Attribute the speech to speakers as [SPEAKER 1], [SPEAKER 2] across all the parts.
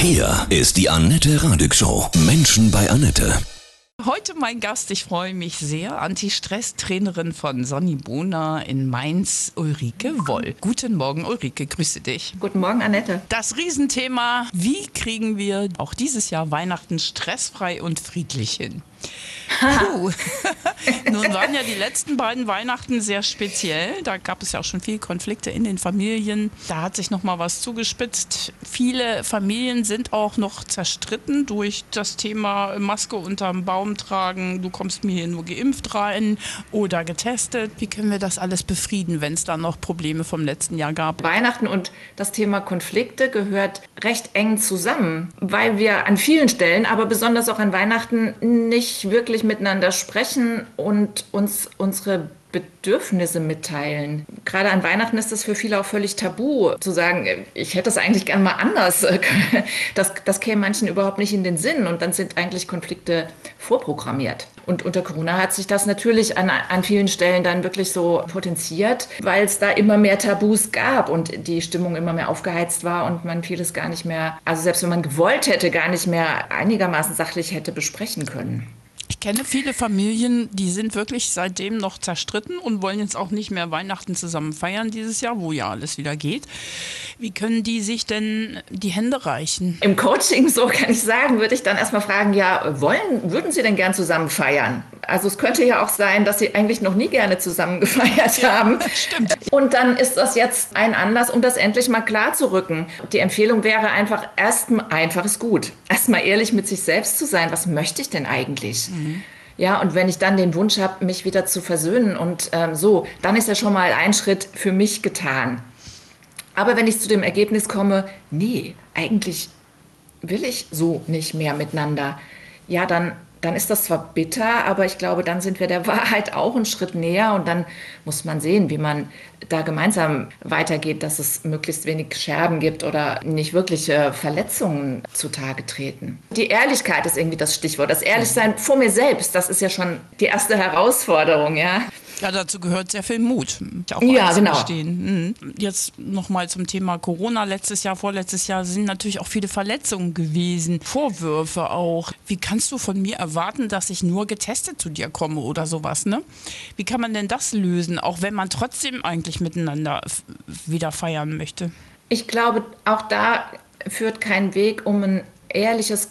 [SPEAKER 1] Hier ist die Annette Radig Show. Menschen bei Annette.
[SPEAKER 2] Heute mein Gast, ich freue mich sehr, Anti-Stress-Trainerin von Sonny Bona in Mainz, Ulrike Woll. Guten Morgen, Ulrike, grüße dich.
[SPEAKER 3] Guten Morgen, Annette.
[SPEAKER 2] Das Riesenthema, wie kriegen wir auch dieses Jahr Weihnachten stressfrei und friedlich hin? Puh. Nun waren ja die letzten beiden Weihnachten sehr speziell. Da gab es ja auch schon viele Konflikte in den Familien. Da hat sich noch mal was zugespitzt. Viele Familien sind auch noch zerstritten durch das Thema Maske unterm Baum tragen. Du kommst mir hier nur geimpft rein oder getestet. Wie können wir das alles befrieden, wenn es da noch Probleme vom letzten Jahr gab?
[SPEAKER 3] Weihnachten und das Thema Konflikte gehört recht eng zusammen, weil wir an vielen Stellen, aber besonders auch an Weihnachten nicht wirklich miteinander sprechen und uns unsere Bedürfnisse mitteilen. Gerade an Weihnachten ist das für viele auch völlig tabu, zu sagen, ich hätte das eigentlich gern mal anders. Das, das käme manchen überhaupt nicht in den Sinn und dann sind eigentlich Konflikte vorprogrammiert. Und unter Corona hat sich das natürlich an, an vielen Stellen dann wirklich so potenziert, weil es da immer mehr Tabus gab und die Stimmung immer mehr aufgeheizt war und man vieles gar nicht mehr, also selbst wenn man gewollt hätte, gar nicht mehr einigermaßen sachlich hätte besprechen können.
[SPEAKER 2] Ich kenne viele Familien, die sind wirklich seitdem noch zerstritten und wollen jetzt auch nicht mehr Weihnachten zusammen feiern dieses Jahr, wo ja alles wieder geht. Wie können die sich denn die Hände reichen?
[SPEAKER 3] Im Coaching, so kann ich sagen, würde ich dann erstmal fragen, ja, wollen, würden Sie denn gern zusammen feiern? Also es könnte ja auch sein, dass Sie eigentlich noch nie gerne zusammen gefeiert ja, haben. Stimmt. Und dann ist das jetzt ein Anlass, um das endlich mal klar zu rücken. Die Empfehlung wäre einfach, erst einfach ist gut. Erstmal ehrlich mit sich selbst zu sein. Was möchte ich denn eigentlich? Mhm. Ja, und wenn ich dann den Wunsch habe, mich wieder zu versöhnen und ähm, so, dann ist ja schon mal ein Schritt für mich getan. Aber wenn ich zu dem Ergebnis komme, nee, eigentlich will ich so nicht mehr miteinander, ja, dann dann ist das zwar bitter, aber ich glaube, dann sind wir der Wahrheit auch einen Schritt näher und dann muss man sehen, wie man da gemeinsam weitergeht, dass es möglichst wenig Scherben gibt oder nicht wirkliche Verletzungen zutage treten. Die Ehrlichkeit ist irgendwie das Stichwort. Das Ehrlichsein vor mir selbst, das ist ja schon die erste Herausforderung, ja.
[SPEAKER 2] Ja, dazu gehört sehr viel Mut.
[SPEAKER 3] Auch ja, genau. Mhm.
[SPEAKER 2] Jetzt nochmal zum Thema Corona. Letztes Jahr, vorletztes Jahr sind natürlich auch viele Verletzungen gewesen, Vorwürfe auch. Wie kannst du von mir erwarten, dass ich nur getestet zu dir komme oder sowas, ne? Wie kann man denn das lösen, auch wenn man trotzdem eigentlich miteinander wieder feiern möchte?
[SPEAKER 3] Ich glaube, auch da führt kein Weg um ein ehrliches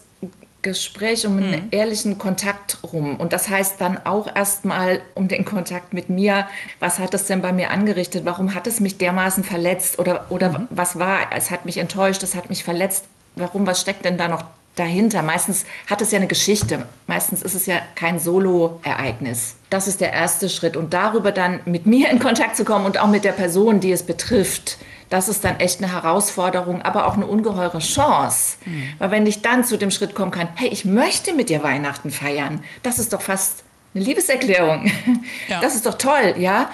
[SPEAKER 3] Gespräch, um einen mhm. ehrlichen Kontakt rum. Und das heißt dann auch erstmal um den Kontakt mit mir. Was hat es denn bei mir angerichtet? Warum hat es mich dermaßen verletzt? Oder, oder mhm. was war? Es hat mich enttäuscht, es hat mich verletzt. Warum? Was steckt denn da noch dahinter? Meistens hat es ja eine Geschichte. Meistens ist es ja kein Solo-Ereignis. Das ist der erste Schritt. Und darüber dann mit mir in Kontakt zu kommen und auch mit der Person, die es betrifft das ist dann echt eine Herausforderung, aber auch eine ungeheure Chance. Mhm. Weil wenn ich dann zu dem Schritt kommen kann, hey, ich möchte mit dir Weihnachten feiern, das ist doch fast eine Liebeserklärung. Ja. Das ist doch toll, ja.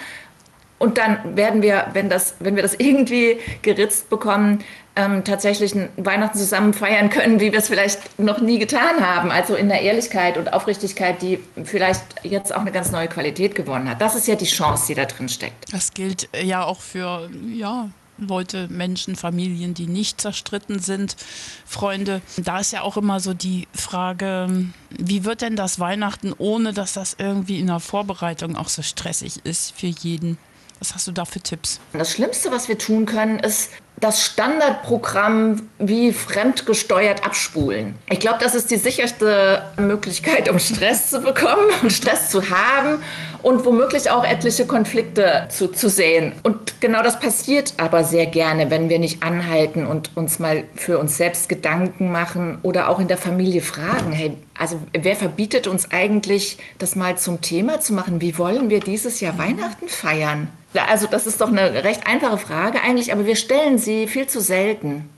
[SPEAKER 3] Und dann werden wir, wenn, das, wenn wir das irgendwie geritzt bekommen, ähm, tatsächlich Weihnachten zusammen feiern können, wie wir es vielleicht noch nie getan haben. Also in der Ehrlichkeit und Aufrichtigkeit, die vielleicht jetzt auch eine ganz neue Qualität gewonnen hat. Das ist ja die Chance, die da drin steckt.
[SPEAKER 2] Das gilt ja auch für ja, Leute, Menschen, Familien, die nicht zerstritten sind, Freunde. Da ist ja auch immer so die Frage, wie wird denn das Weihnachten, ohne dass das irgendwie in der Vorbereitung auch so stressig ist für jeden? Was hast du da für Tipps?
[SPEAKER 3] Das Schlimmste, was wir tun können, ist das Standardprogramm wie fremdgesteuert abspulen. Ich glaube, das ist die sicherste Möglichkeit, um Stress zu bekommen und Stress zu haben und womöglich auch etliche Konflikte zu, zu sehen. Und genau das passiert aber sehr gerne, wenn wir nicht anhalten und uns mal für uns selbst Gedanken machen oder auch in der Familie fragen, hey, also wer verbietet uns eigentlich, das mal zum Thema zu machen? Wie wollen wir dieses Jahr Weihnachten feiern? Also das ist doch eine recht einfache Frage eigentlich, aber wir stellen sie viel zu selten.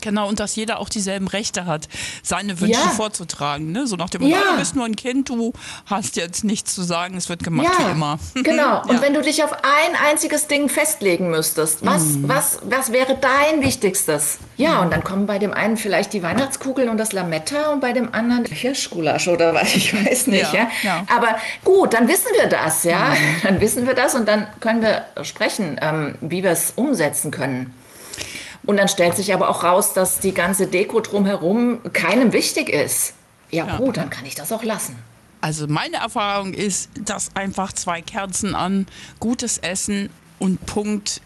[SPEAKER 2] Genau, und dass jeder auch dieselben Rechte hat, seine Wünsche ja. vorzutragen. Ne? So nach dem Motto, ja. du bist nur ein Kind, du hast jetzt nichts zu sagen, es wird gemacht ja. wie immer.
[SPEAKER 3] Genau, und wenn du dich auf ein einziges Ding festlegen müsstest, was, mhm. was, was wäre dein Wichtigstes? Ja, und dann kommen bei dem einen vielleicht die Weihnachtskugeln und das Lametta und bei dem anderen Hirschgulasch oder was, ich weiß nicht. Ja. Aber gut, dann wissen wir das, ja. Mhm. Dann wissen wir das und dann können wir sprechen, ähm, wie wir es umsetzen können. Und dann stellt sich aber auch raus, dass die ganze Deko drumherum keinem wichtig ist. Ja, ja. gut, dann kann ich das auch lassen.
[SPEAKER 2] Also meine Erfahrung ist, dass einfach zwei Kerzen an, gutes Essen und Punkt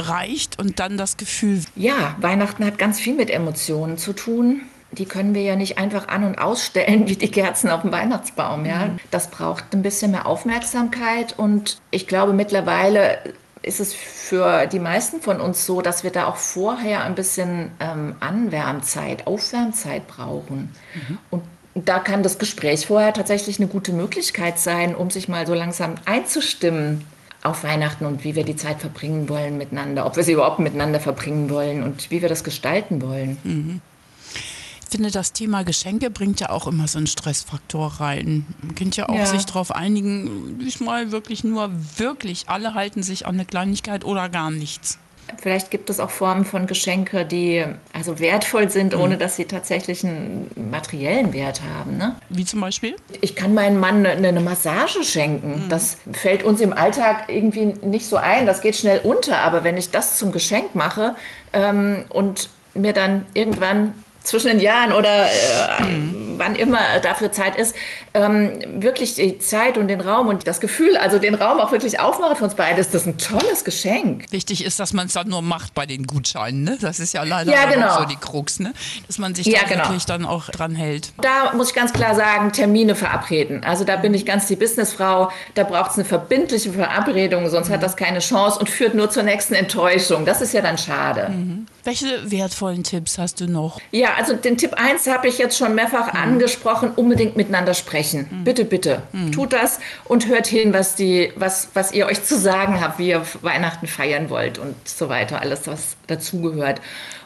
[SPEAKER 2] reicht und dann das Gefühl.
[SPEAKER 3] Ja, Weihnachten hat ganz viel mit Emotionen zu tun. Die können wir ja nicht einfach an- und ausstellen wie die Kerzen auf dem Weihnachtsbaum. Ja? Mhm. Das braucht ein bisschen mehr Aufmerksamkeit und ich glaube mittlerweile ist es für die meisten von uns so, dass wir da auch vorher ein bisschen ähm, Anwärmzeit, Aufwärmzeit brauchen. Mhm. Und da kann das Gespräch vorher tatsächlich eine gute Möglichkeit sein, um sich mal so langsam einzustimmen auf Weihnachten und wie wir die Zeit verbringen wollen miteinander, ob wir sie überhaupt miteinander verbringen wollen und wie wir das gestalten wollen. Mhm.
[SPEAKER 2] Ich finde, das Thema Geschenke bringt ja auch immer so einen Stressfaktor rein. Man könnte ja auch ja. sich darauf einigen, diesmal wirklich nur wirklich, alle halten sich an eine Kleinigkeit oder gar nichts.
[SPEAKER 3] Vielleicht gibt es auch Formen von Geschenke, die also wertvoll sind, ohne mhm. dass sie tatsächlich einen materiellen Wert haben. Ne?
[SPEAKER 2] Wie zum Beispiel?
[SPEAKER 3] Ich kann meinem Mann eine, eine Massage schenken. Mhm. Das fällt uns im Alltag irgendwie nicht so ein. Das geht schnell unter. Aber wenn ich das zum Geschenk mache ähm, und mir dann irgendwann zwischen den Jahren oder äh, mhm. Wann immer dafür Zeit ist, ähm, wirklich die Zeit und den Raum und das Gefühl, also den Raum auch wirklich aufmachen für uns beide, ist das ein tolles Geschenk.
[SPEAKER 2] Wichtig ist, dass man es dann nur macht bei den Gutscheinen. Ne? Das ist ja leider ja, genau. so die Krux, ne? dass man sich ja, da genau. wirklich dann auch dran hält.
[SPEAKER 3] Da muss ich ganz klar sagen, Termine verabreden. Also da bin ich ganz die Businessfrau. Da braucht es eine verbindliche Verabredung, sonst mhm. hat das keine Chance und führt nur zur nächsten Enttäuschung. Das ist ja dann schade.
[SPEAKER 2] Mhm. Welche wertvollen Tipps hast du noch?
[SPEAKER 3] Ja, also den Tipp 1 habe ich jetzt schon mehrfach mhm. Angesprochen, unbedingt miteinander sprechen. Mhm. Bitte, bitte, mhm. tut das und hört hin, was, die, was, was ihr euch zu sagen habt, wie ihr Weihnachten feiern wollt und so weiter, alles, was dazugehört.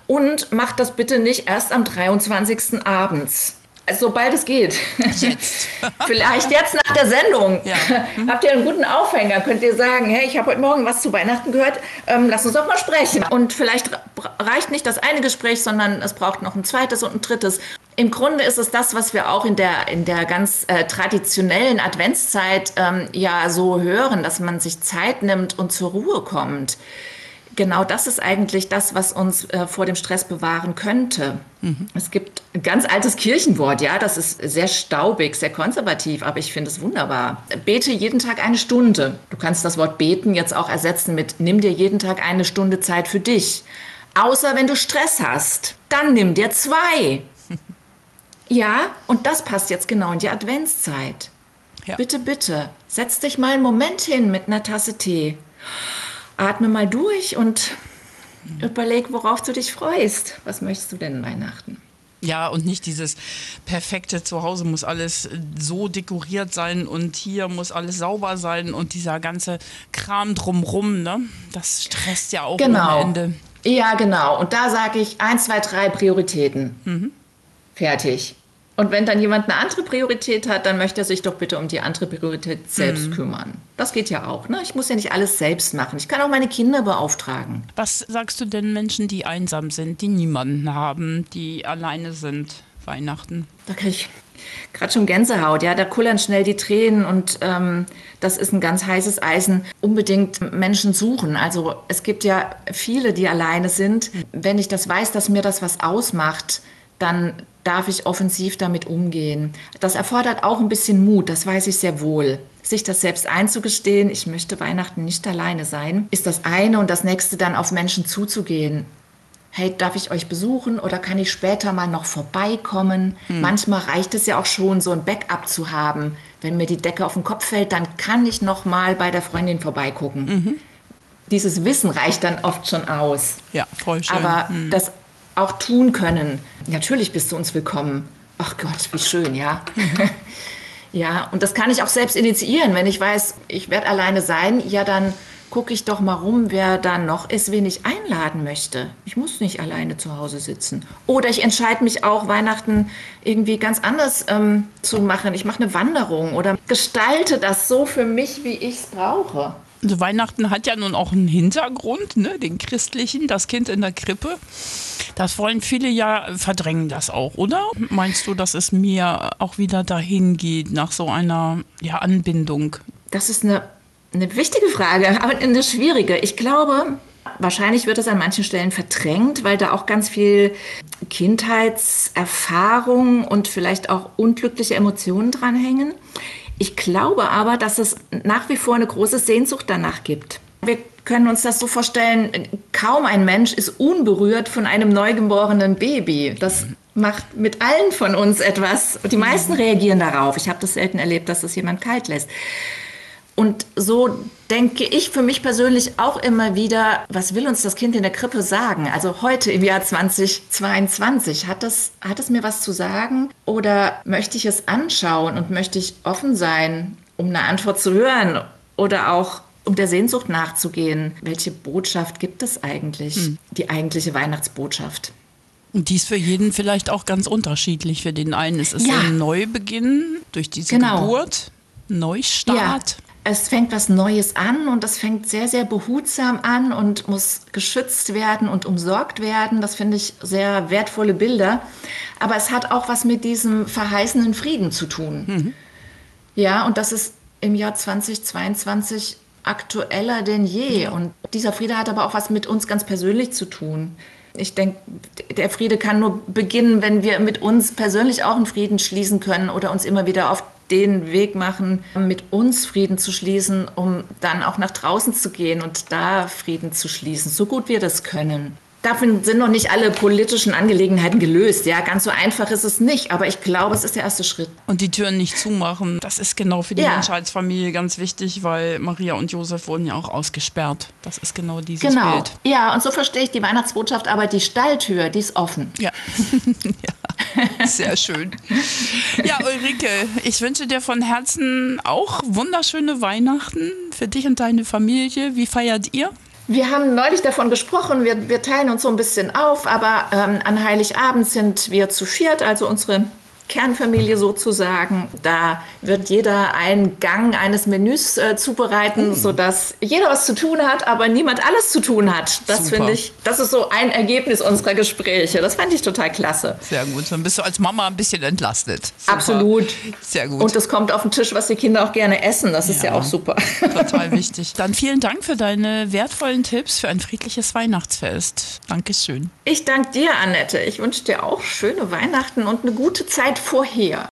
[SPEAKER 3] Und macht das bitte nicht erst am 23. abends. Also, sobald es geht. Jetzt. Vielleicht jetzt nach der Sendung. Ja. Mhm. Habt ihr einen guten Aufhänger? Könnt ihr sagen, hey, ich habe heute Morgen was zu Weihnachten gehört, ähm, lass uns doch mal sprechen. Und vielleicht reicht nicht das eine Gespräch, sondern es braucht noch ein zweites und ein drittes. Im Grunde ist es das, was wir auch in der, in der ganz äh, traditionellen Adventszeit ähm, ja so hören, dass man sich Zeit nimmt und zur Ruhe kommt genau das ist eigentlich das, was uns äh, vor dem Stress bewahren könnte. Mhm. Es gibt ein ganz altes Kirchenwort, ja, das ist sehr staubig, sehr konservativ, aber ich finde es wunderbar. Bete jeden Tag eine Stunde. Du kannst das Wort beten jetzt auch ersetzen mit nimm dir jeden Tag eine Stunde Zeit für dich. Außer wenn du Stress hast, dann nimm dir zwei. Ja, und das passt jetzt genau in die Adventszeit. Ja. Bitte, bitte, setz dich mal einen Moment hin mit einer Tasse Tee atme mal durch und überleg, worauf du dich freust. Was möchtest du denn Weihnachten?
[SPEAKER 2] Ja, und nicht dieses perfekte Zuhause muss alles so dekoriert sein und hier muss alles sauber sein und dieser ganze Kram drumrum, ne? Das stresst ja auch
[SPEAKER 3] genau.
[SPEAKER 2] ohne Ende.
[SPEAKER 3] Ja, genau. Und da sage ich eins, zwei, drei Prioritäten. Mhm. Fertig. Und wenn dann jemand eine andere Priorität hat, dann möchte er sich doch bitte um die andere Priorität selbst mhm. kümmern. Das geht ja auch. Ne? Ich muss ja nicht alles selbst machen. Ich kann auch meine Kinder beauftragen.
[SPEAKER 2] Was sagst du denn Menschen, die einsam sind, die niemanden haben, die alleine sind Weihnachten?
[SPEAKER 3] Da kriege ich gerade schon Gänsehaut. Ja, da kullern schnell die Tränen und ähm, das ist ein ganz heißes Eisen. Unbedingt Menschen suchen. Also es gibt ja viele, die alleine sind. Wenn ich das weiß, dass mir das was ausmacht, dann darf ich offensiv damit umgehen. Das erfordert auch ein bisschen Mut, das weiß ich sehr wohl. Sich das selbst einzugestehen, ich möchte Weihnachten nicht alleine sein, ist das eine und das nächste dann auf Menschen zuzugehen. Hey, darf ich euch besuchen oder kann ich später mal noch vorbeikommen? Hm. Manchmal reicht es ja auch schon, so ein Backup zu haben. Wenn mir die Decke auf den Kopf fällt, dann kann ich noch mal bei der Freundin vorbeigucken. Mhm. Dieses Wissen reicht dann oft schon aus.
[SPEAKER 2] Ja, voll schön.
[SPEAKER 3] Aber mhm. das auch tun können. Natürlich bist du uns willkommen. Ach Gott, wie schön, ja. ja, und das kann ich auch selbst initiieren. Wenn ich weiß, ich werde alleine sein, ja, dann gucke ich doch mal rum, wer da noch ist, wen ich einladen möchte. Ich muss nicht alleine zu Hause sitzen. Oder ich entscheide mich auch, Weihnachten irgendwie ganz anders ähm, zu machen. Ich mache eine Wanderung oder gestalte das so für mich, wie ich es brauche.
[SPEAKER 2] Also Weihnachten hat ja nun auch einen Hintergrund, ne? den christlichen, das Kind in der Krippe. Das wollen viele ja verdrängen das auch, oder? Meinst du, dass es mir auch wieder dahin geht nach so einer ja, Anbindung?
[SPEAKER 3] Das ist eine, eine wichtige Frage, aber eine schwierige. Ich glaube, Wahrscheinlich wird es an manchen Stellen verdrängt, weil da auch ganz viel Kindheitserfahrung und vielleicht auch unglückliche Emotionen dranhängen. Ich glaube aber, dass es nach wie vor eine große Sehnsucht danach gibt. Wir können uns das so vorstellen, kaum ein Mensch ist unberührt von einem neugeborenen Baby. Das macht mit allen von uns etwas. Die meisten reagieren darauf. Ich habe das selten erlebt, dass das jemand kalt lässt. Und so denke ich für mich persönlich auch immer wieder, was will uns das Kind in der Krippe sagen? Also heute im Jahr 2022, hat das, hat es mir was zu sagen? Oder möchte ich es anschauen und möchte ich offen sein, um eine Antwort zu hören? Oder auch um der Sehnsucht nachzugehen. Welche Botschaft gibt es eigentlich? Hm. Die eigentliche Weihnachtsbotschaft.
[SPEAKER 2] Und die ist für jeden vielleicht auch ganz unterschiedlich. Für den einen ist es ja. ein Neubeginn durch diese genau. Geburt, Neustart. Ja.
[SPEAKER 3] Es fängt was Neues an und das fängt sehr, sehr behutsam an und muss geschützt werden und umsorgt werden. Das finde ich sehr wertvolle Bilder. Aber es hat auch was mit diesem verheißenen Frieden zu tun. Mhm. Ja, und das ist im Jahr 2022 aktueller denn je. Und dieser Friede hat aber auch was mit uns ganz persönlich zu tun. Ich denke, der Friede kann nur beginnen, wenn wir mit uns persönlich auch einen Frieden schließen können oder uns immer wieder auf den Weg machen, mit uns Frieden zu schließen, um dann auch nach draußen zu gehen und da Frieden zu schließen, so gut wir das können. Davon sind noch nicht alle politischen Angelegenheiten gelöst. Ja, ganz so einfach ist es nicht, aber ich glaube, es ist der erste Schritt.
[SPEAKER 2] Und die Türen nicht zumachen, das ist genau für die ja. Menschheitsfamilie ganz wichtig, weil Maria und Josef wurden ja auch ausgesperrt. Das ist genau dieses genau. Bild.
[SPEAKER 3] Ja, und so verstehe ich die Weihnachtsbotschaft, aber die Stalltür, die ist offen.
[SPEAKER 2] Ja. ja. Sehr schön. Ja, Ulrike, ich wünsche dir von Herzen auch wunderschöne Weihnachten für dich und deine Familie. Wie feiert ihr?
[SPEAKER 3] Wir haben neulich davon gesprochen, wir, wir teilen uns so ein bisschen auf, aber ähm, an Heiligabend sind wir zu viert, also unsere Kernfamilie sozusagen. Da wird jeder einen Gang eines Menüs äh, zubereiten, mm. sodass jeder was zu tun hat, aber niemand alles zu tun hat. Das finde ich, das ist so ein Ergebnis unserer Gespräche. Das fand ich total klasse.
[SPEAKER 2] Sehr gut. Dann bist du als Mama ein bisschen entlastet.
[SPEAKER 3] Super. Absolut.
[SPEAKER 2] Sehr gut.
[SPEAKER 3] Und es kommt auf den Tisch, was die Kinder auch gerne essen. Das ist ja, ja auch super.
[SPEAKER 2] Total wichtig. Dann vielen Dank für deine wertvollen Tipps für ein friedliches Weihnachtsfest. Dankeschön.
[SPEAKER 3] Ich danke dir, Annette. Ich wünsche dir auch schöne Weihnachten und eine gute Zeit vorher.